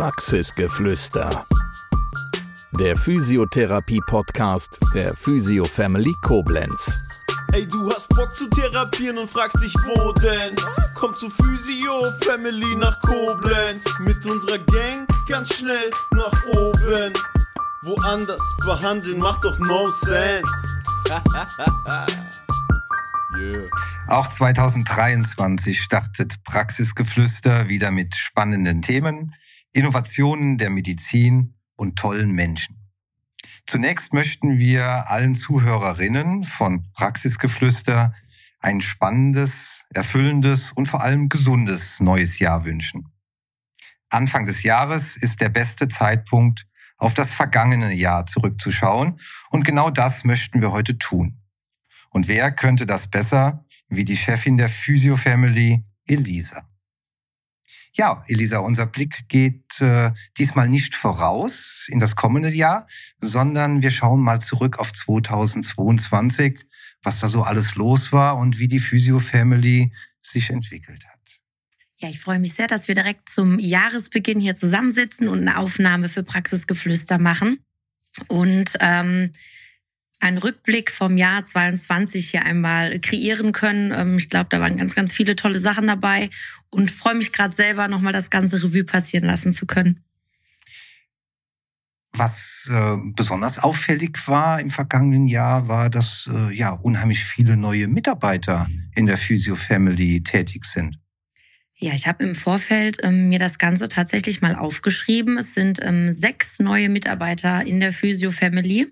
Praxisgeflüster. Der Physiotherapie-Podcast der Physio Family Koblenz. Ey, du hast Bock zu therapieren und fragst dich, wo denn? Komm zu Physio Family nach Koblenz. Mit unserer Gang ganz schnell nach oben. Woanders behandeln macht doch no sense. yeah. Auch 2023 startet Praxisgeflüster wieder mit spannenden Themen, Innovationen der Medizin und tollen Menschen. Zunächst möchten wir allen Zuhörerinnen von Praxisgeflüster ein spannendes, erfüllendes und vor allem gesundes neues Jahr wünschen. Anfang des Jahres ist der beste Zeitpunkt, auf das vergangene Jahr zurückzuschauen und genau das möchten wir heute tun. Und wer könnte das besser wie die Chefin der Physio Family, Elisa. Ja, Elisa, unser Blick geht äh, diesmal nicht voraus in das kommende Jahr, sondern wir schauen mal zurück auf 2022, was da so alles los war und wie die Physio Family sich entwickelt hat. Ja, ich freue mich sehr, dass wir direkt zum Jahresbeginn hier zusammensitzen und eine Aufnahme für Praxisgeflüster machen. Und ähm, einen Rückblick vom Jahr 22 hier einmal kreieren können. Ähm, ich glaube, da waren ganz, ganz viele tolle Sachen dabei und freue mich gerade selber nochmal das ganze Revue passieren lassen zu können. Was äh, besonders auffällig war im vergangenen Jahr, war, dass äh, ja unheimlich viele neue Mitarbeiter in der Physio Family tätig sind. Ja, ich habe im Vorfeld ähm, mir das Ganze tatsächlich mal aufgeschrieben. Es sind ähm, sechs neue Mitarbeiter in der Physio Family.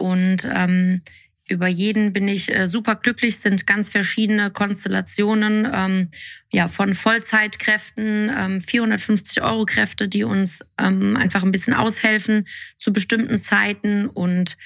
Und ähm, über jeden bin ich äh, super glücklich, sind ganz verschiedene Konstellationen, ähm, ja, von Vollzeitkräften, ähm, 450 Euro Kräfte, die uns ähm, einfach ein bisschen aushelfen zu bestimmten Zeiten und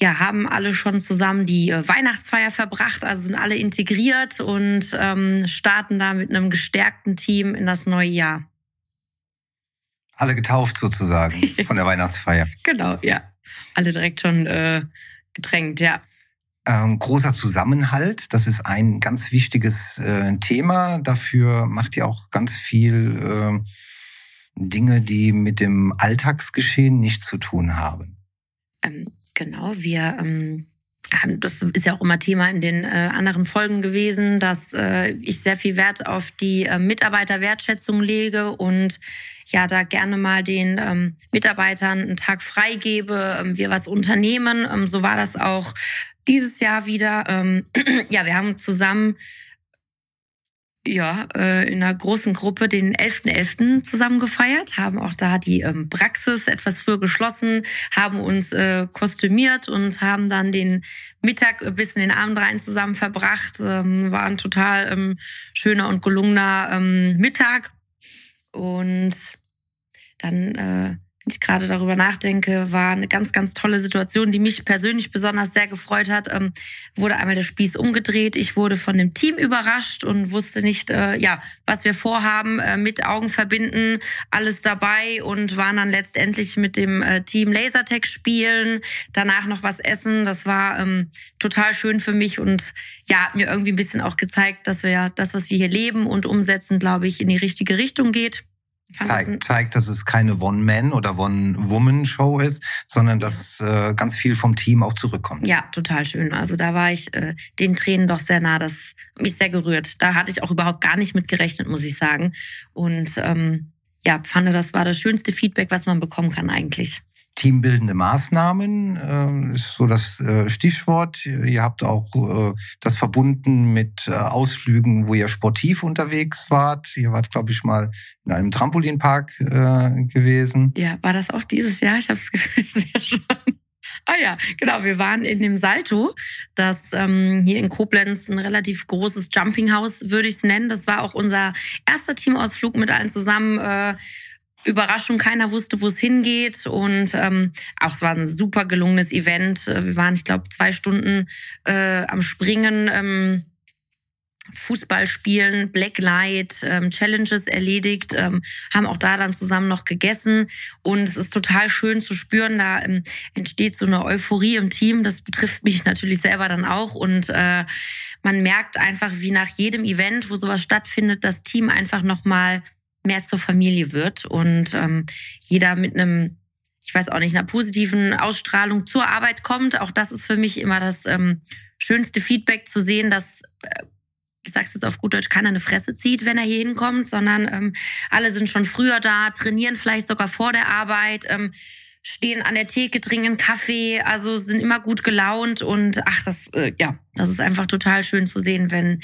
ja, haben alle schon zusammen die äh, Weihnachtsfeier verbracht, also sind alle integriert und ähm, starten da mit einem gestärkten Team in das neue Jahr. Alle getauft sozusagen von der Weihnachtsfeier. Genau, ja alle direkt schon äh, gedrängt, ja. Ähm, großer Zusammenhalt, das ist ein ganz wichtiges äh, Thema. Dafür macht ihr auch ganz viel äh, Dinge, die mit dem Alltagsgeschehen nichts zu tun haben. Ähm, genau, wir ähm, das ist ja auch immer Thema in den äh, anderen Folgen gewesen, dass äh, ich sehr viel Wert auf die äh, Mitarbeiterwertschätzung lege und ja da gerne mal den ähm, Mitarbeitern einen Tag freigebe, ähm, wir was unternehmen. Ähm, so war das auch dieses Jahr wieder. Ähm, ja, wir haben zusammen ja, äh, in einer großen Gruppe den 11.11. .11. zusammen gefeiert, haben auch da die ähm, Praxis etwas früher geschlossen, haben uns äh, kostümiert und haben dann den Mittag bis in den Abend rein zusammen verbracht. Ähm, war ein total ähm, schöner und gelungener Mittag. Und dann äh, ich gerade darüber nachdenke, war eine ganz, ganz tolle Situation, die mich persönlich besonders sehr gefreut hat. Ähm, wurde einmal der Spieß umgedreht. Ich wurde von dem Team überrascht und wusste nicht, äh, ja, was wir vorhaben, äh, mit Augen verbinden, alles dabei und waren dann letztendlich mit dem äh, Team Lasertech spielen, danach noch was essen. Das war ähm, total schön für mich und ja, hat mir irgendwie ein bisschen auch gezeigt, dass wir ja das, was wir hier leben und umsetzen, glaube ich, in die richtige Richtung geht zeigt, zeigt, dass es keine One-Man- oder One-Woman-Show ist, sondern dass äh, ganz viel vom Team auch zurückkommt. Ja, total schön. Also da war ich äh, den Tränen doch sehr nah. Das mich sehr gerührt. Da hatte ich auch überhaupt gar nicht mit gerechnet, muss ich sagen. Und ähm, ja, fand, das war das schönste Feedback, was man bekommen kann eigentlich. Teambildende Maßnahmen äh, ist so das äh, Stichwort. Ihr habt auch äh, das verbunden mit Ausflügen, wo ihr sportiv unterwegs wart. Ihr wart, glaube ich, mal in einem Trampolinpark gewesen. Ja, war das auch dieses Jahr? Ich habe das Gefühl, sehr schon. Ah ja, genau. Wir waren in dem Salto, das ähm, hier in Koblenz ein relativ großes Jumpinghaus, würde ich es nennen. Das war auch unser erster Teamausflug mit allen zusammen. Äh, Überraschung, keiner wusste, wo es hingeht. Und ähm, auch es war ein super gelungenes Event. Wir waren, ich glaube, zwei Stunden äh, am Springen. Ähm, Fußball spielen, Blacklight, ähm, Challenges erledigt, ähm, haben auch da dann zusammen noch gegessen und es ist total schön zu spüren, da ähm, entsteht so eine Euphorie im Team, das betrifft mich natürlich selber dann auch und äh, man merkt einfach, wie nach jedem Event, wo sowas stattfindet, das Team einfach nochmal mehr zur Familie wird und ähm, jeder mit einem, ich weiß auch nicht, einer positiven Ausstrahlung zur Arbeit kommt. Auch das ist für mich immer das ähm, schönste Feedback zu sehen, dass äh, ich sag's jetzt auf gut Deutsch, keiner eine Fresse zieht, wenn er hier hinkommt, sondern ähm, alle sind schon früher da, trainieren vielleicht sogar vor der Arbeit, ähm, stehen an der Theke, trinken Kaffee, also sind immer gut gelaunt und ach, das, äh, ja, das ist einfach total schön zu sehen, wenn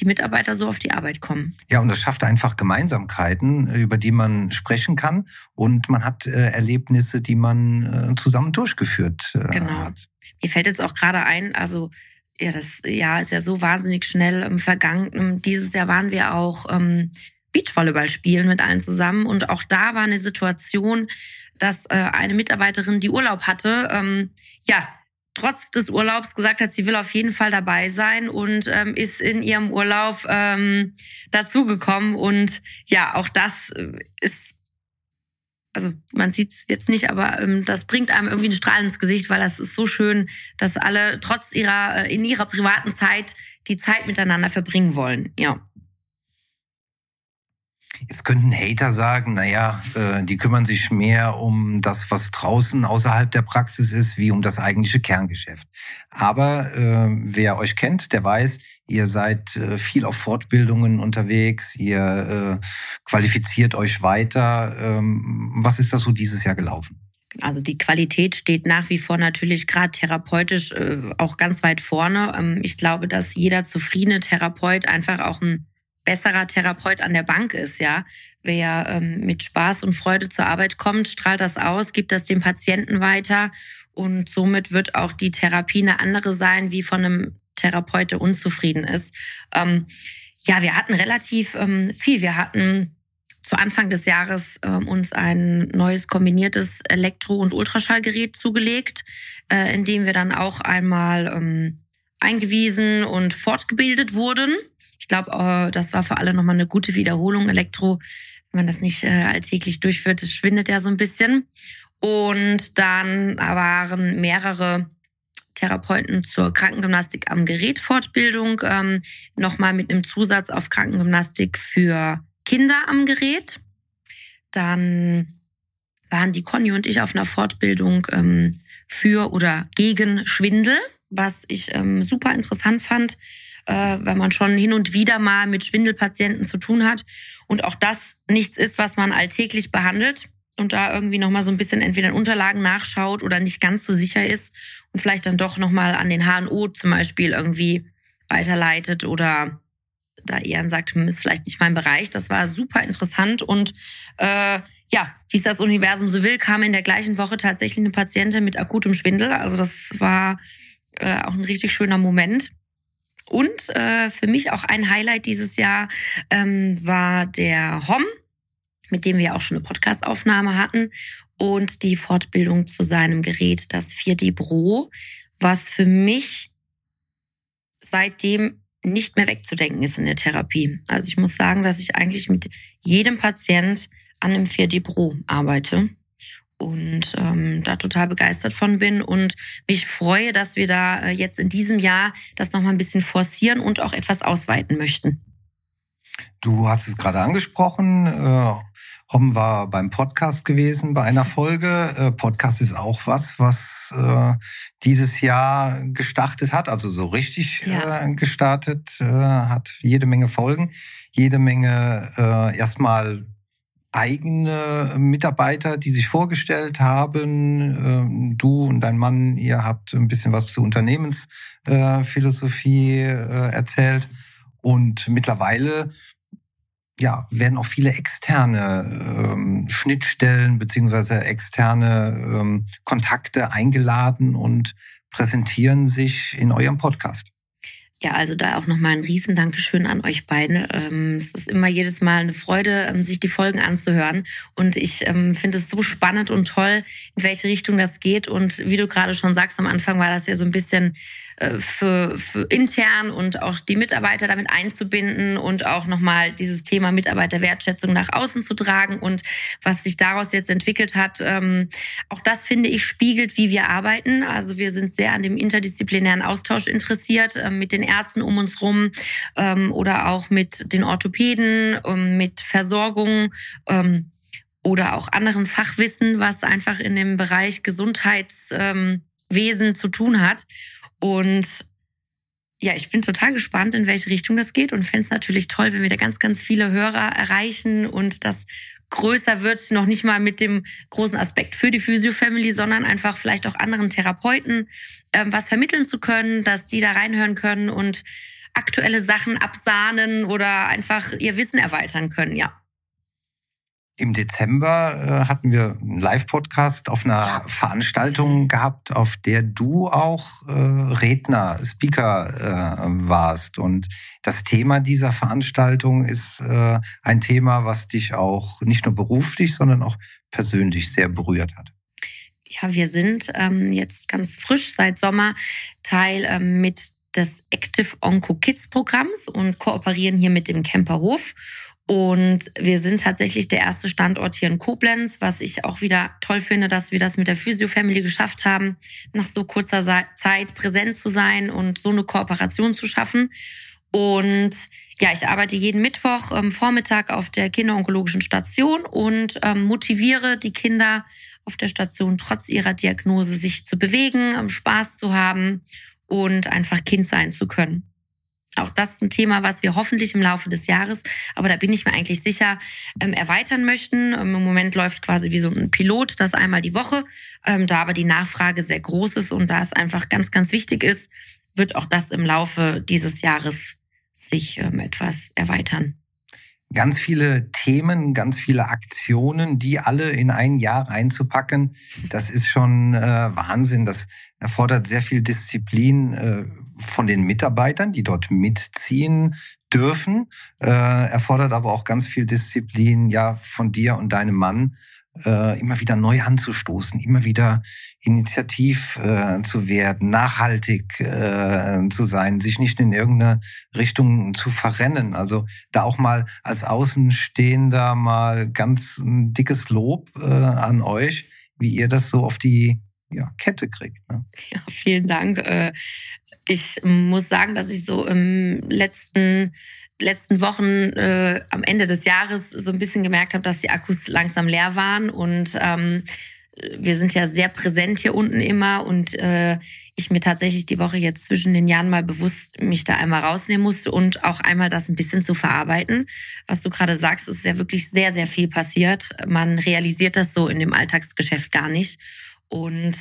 die Mitarbeiter so auf die Arbeit kommen. Ja, und das schafft einfach Gemeinsamkeiten, über die man sprechen kann und man hat äh, Erlebnisse, die man äh, zusammen durchgeführt äh, genau. hat. Mir fällt jetzt auch gerade ein, also ja, das Jahr ist ja so wahnsinnig schnell ähm, vergangen. Ähm, dieses Jahr waren wir auch ähm, Beachvolleyball spielen mit allen zusammen und auch da war eine Situation, dass äh, eine Mitarbeiterin, die Urlaub hatte, ähm, ja, trotz des Urlaubs gesagt hat, sie will auf jeden Fall dabei sein und ähm, ist in ihrem Urlaub ähm, dazugekommen. Und ja, auch das äh, ist, also man sieht es jetzt nicht, aber ähm, das bringt einem irgendwie ein Strahl ins Gesicht, weil das ist so schön, dass alle trotz ihrer, äh, in ihrer privaten Zeit die Zeit miteinander verbringen wollen. Ja. Jetzt könnten Hater sagen, naja, äh, die kümmern sich mehr um das, was draußen außerhalb der Praxis ist, wie um das eigentliche Kerngeschäft. Aber äh, wer euch kennt, der weiß, ihr seid äh, viel auf Fortbildungen unterwegs, ihr äh, qualifiziert euch weiter. Ähm, was ist da so dieses Jahr gelaufen? Also die Qualität steht nach wie vor natürlich gerade therapeutisch äh, auch ganz weit vorne. Ähm, ich glaube, dass jeder zufriedene Therapeut einfach auch ein besserer Therapeut an der Bank ist, ja. Wer ähm, mit Spaß und Freude zur Arbeit kommt, strahlt das aus, gibt das dem Patienten weiter und somit wird auch die Therapie eine andere sein, wie von einem Therapeut, der unzufrieden ist. Ähm, ja, wir hatten relativ ähm, viel. Wir hatten zu Anfang des Jahres ähm, uns ein neues kombiniertes Elektro- und Ultraschallgerät zugelegt, äh, in dem wir dann auch einmal ähm, eingewiesen und fortgebildet wurden. Ich glaube, äh, das war für alle nochmal eine gute Wiederholung. Elektro, wenn man das nicht äh, alltäglich durchführt, schwindet ja so ein bisschen. Und dann waren mehrere Therapeuten zur Krankengymnastik am Gerät Fortbildung, ähm, nochmal mit einem Zusatz auf Krankengymnastik für Kinder am Gerät. Dann waren die Conny und ich auf einer Fortbildung ähm, für oder gegen Schwindel, was ich ähm, super interessant fand äh, weil man schon hin und wieder mal mit Schwindelpatienten zu tun hat und auch das nichts ist, was man alltäglich behandelt und da irgendwie noch mal so ein bisschen entweder in Unterlagen nachschaut oder nicht ganz so sicher ist und vielleicht dann doch noch mal an den HNO zum Beispiel irgendwie weiterleitet oder da eher sagt, hm, ist vielleicht nicht mein Bereich. Das war super interessant und äh, ja, wie es das Universum so will, kam in der gleichen Woche tatsächlich eine Patientin mit akutem Schwindel. Also das war äh, auch ein richtig schöner Moment. Und äh, für mich auch ein Highlight dieses Jahr ähm, war der HOM, mit dem wir auch schon eine Podcastaufnahme hatten und die Fortbildung zu seinem Gerät, das 4D Pro, was für mich seitdem nicht mehr wegzudenken ist in der Therapie. Also ich muss sagen, dass ich eigentlich mit jedem Patient an einem 4D Pro arbeite und ähm, da total begeistert von bin und mich freue, dass wir da äh, jetzt in diesem Jahr das nochmal ein bisschen forcieren und auch etwas ausweiten möchten. Du hast es gerade angesprochen. Äh, Hom war beim Podcast gewesen bei einer Folge. Äh, Podcast ist auch was, was äh, dieses Jahr gestartet hat, also so richtig ja. äh, gestartet äh, hat. Jede Menge Folgen, jede Menge äh, erstmal eigene Mitarbeiter, die sich vorgestellt haben. Ähm, du und dein Mann, ihr habt ein bisschen was zur Unternehmensphilosophie äh, erzählt. Und mittlerweile ja, werden auch viele externe ähm, Schnittstellen beziehungsweise externe ähm, Kontakte eingeladen und präsentieren sich in eurem Podcast. Ja, also da auch nochmal ein riesen Dankeschön an euch beide. Ähm, es ist immer jedes Mal eine Freude, ähm, sich die Folgen anzuhören. Und ich ähm, finde es so spannend und toll, in welche Richtung das geht. Und wie du gerade schon sagst, am Anfang war das ja so ein bisschen für, für intern und auch die Mitarbeiter damit einzubinden und auch nochmal dieses Thema Mitarbeiterwertschätzung nach außen zu tragen und was sich daraus jetzt entwickelt hat. Ähm, auch das finde ich spiegelt, wie wir arbeiten. Also wir sind sehr an dem interdisziplinären Austausch interessiert äh, mit den Ärzten um uns rum ähm, oder auch mit den Orthopäden, ähm, mit Versorgung. Ähm, oder auch anderen Fachwissen, was einfach in dem Bereich Gesundheitswesen ähm, zu tun hat. Und ja, ich bin total gespannt, in welche Richtung das geht und fände es natürlich toll, wenn wir da ganz, ganz viele Hörer erreichen und das größer wird, noch nicht mal mit dem großen Aspekt für die Physio-Family, sondern einfach vielleicht auch anderen Therapeuten ähm, was vermitteln zu können, dass die da reinhören können und aktuelle Sachen absahnen oder einfach ihr Wissen erweitern können, ja. Im Dezember äh, hatten wir einen Live-Podcast auf einer. Veranstaltung gehabt, auf der du auch äh, Redner, Speaker äh, warst. Und das Thema dieser Veranstaltung ist äh, ein Thema, was dich auch nicht nur beruflich, sondern auch persönlich sehr berührt hat. Ja, wir sind ähm, jetzt ganz frisch seit Sommer Teil ähm, mit des Active Onco Kids Programms und kooperieren hier mit dem Camperhof. Und wir sind tatsächlich der erste Standort hier in Koblenz, was ich auch wieder toll finde, dass wir das mit der Physio Family geschafft haben, nach so kurzer Zeit präsent zu sein und so eine Kooperation zu schaffen. Und ja, ich arbeite jeden Mittwoch ähm, Vormittag auf der kinderonkologischen Station und ähm, motiviere die Kinder auf der Station trotz ihrer Diagnose sich zu bewegen, ähm, Spaß zu haben und einfach Kind sein zu können. Auch das ist ein Thema, was wir hoffentlich im Laufe des Jahres, aber da bin ich mir eigentlich sicher, ähm, erweitern möchten. Ähm, Im Moment läuft quasi wie so ein Pilot, das einmal die Woche. Ähm, da aber die Nachfrage sehr groß ist und da es einfach ganz, ganz wichtig ist, wird auch das im Laufe dieses Jahres sich ähm, etwas erweitern. Ganz viele Themen, ganz viele Aktionen, die alle in ein Jahr reinzupacken, das ist schon äh, Wahnsinn. Das erfordert sehr viel Disziplin äh, von den Mitarbeitern, die dort mitziehen dürfen, äh, erfordert aber auch ganz viel Disziplin ja von dir und deinem Mann, äh, immer wieder neu anzustoßen, immer wieder initiativ äh, zu werden, nachhaltig äh, zu sein, sich nicht in irgendeine Richtung zu verrennen. Also da auch mal als Außenstehender mal ganz ein dickes Lob äh, an euch, wie ihr das so auf die ja, Kette kriegt. Ne? Ja, vielen Dank. Ich muss sagen, dass ich so im letzten letzten Wochen äh, am Ende des Jahres so ein bisschen gemerkt habe, dass die Akkus langsam leer waren und ähm, wir sind ja sehr präsent hier unten immer und äh, ich mir tatsächlich die Woche jetzt zwischen den Jahren mal bewusst mich da einmal rausnehmen musste und auch einmal das ein bisschen zu verarbeiten. Was du gerade sagst, ist ja wirklich sehr, sehr viel passiert. Man realisiert das so in dem Alltagsgeschäft gar nicht. Und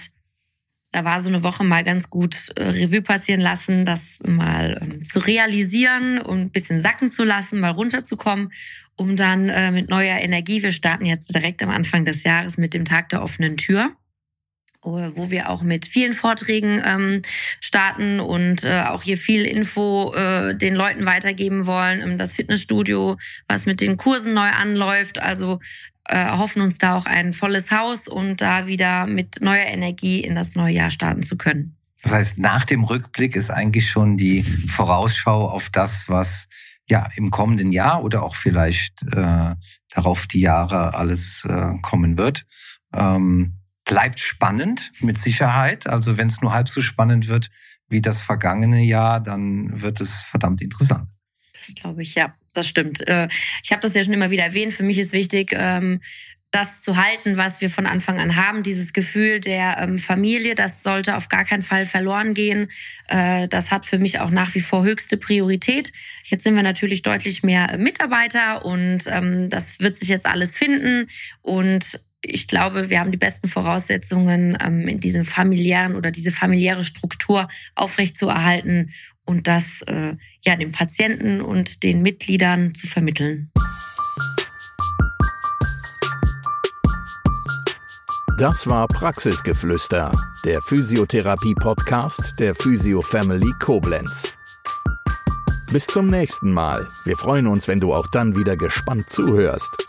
da war so eine Woche mal ganz gut äh, Revue passieren lassen, das mal ähm, zu realisieren und ein bisschen sacken zu lassen, mal runterzukommen, um dann äh, mit neuer Energie, wir starten jetzt direkt am Anfang des Jahres mit dem Tag der offenen Tür, wo wir auch mit vielen Vorträgen ähm, starten und äh, auch hier viel Info äh, den Leuten weitergeben wollen. Ähm, das Fitnessstudio, was mit den Kursen neu anläuft, also äh, hoffen uns da auch ein volles Haus und da wieder mit neuer Energie in das neue Jahr starten zu können. Das heißt, nach dem Rückblick ist eigentlich schon die Vorausschau auf das, was ja im kommenden Jahr oder auch vielleicht äh, darauf die Jahre alles äh, kommen wird. Ähm, bleibt spannend mit Sicherheit. Also wenn es nur halb so spannend wird wie das vergangene Jahr, dann wird es verdammt interessant. Das glaube ich, ja, das stimmt. Äh, ich habe das ja schon immer wieder erwähnt. Für mich ist wichtig, ähm, das zu halten, was wir von Anfang an haben, dieses Gefühl der ähm, Familie, das sollte auf gar keinen Fall verloren gehen. Äh, das hat für mich auch nach wie vor höchste Priorität. Jetzt sind wir natürlich deutlich mehr Mitarbeiter und ähm, das wird sich jetzt alles finden und ich glaube, wir haben die besten Voraussetzungen, in diesem familiären oder diese familiäre Struktur aufrechtzuerhalten und das äh, ja den Patienten und den Mitgliedern zu vermitteln. Das war Praxisgeflüster, der Physiotherapie-Podcast der Physio Family Koblenz. Bis zum nächsten Mal. Wir freuen uns, wenn du auch dann wieder gespannt zuhörst.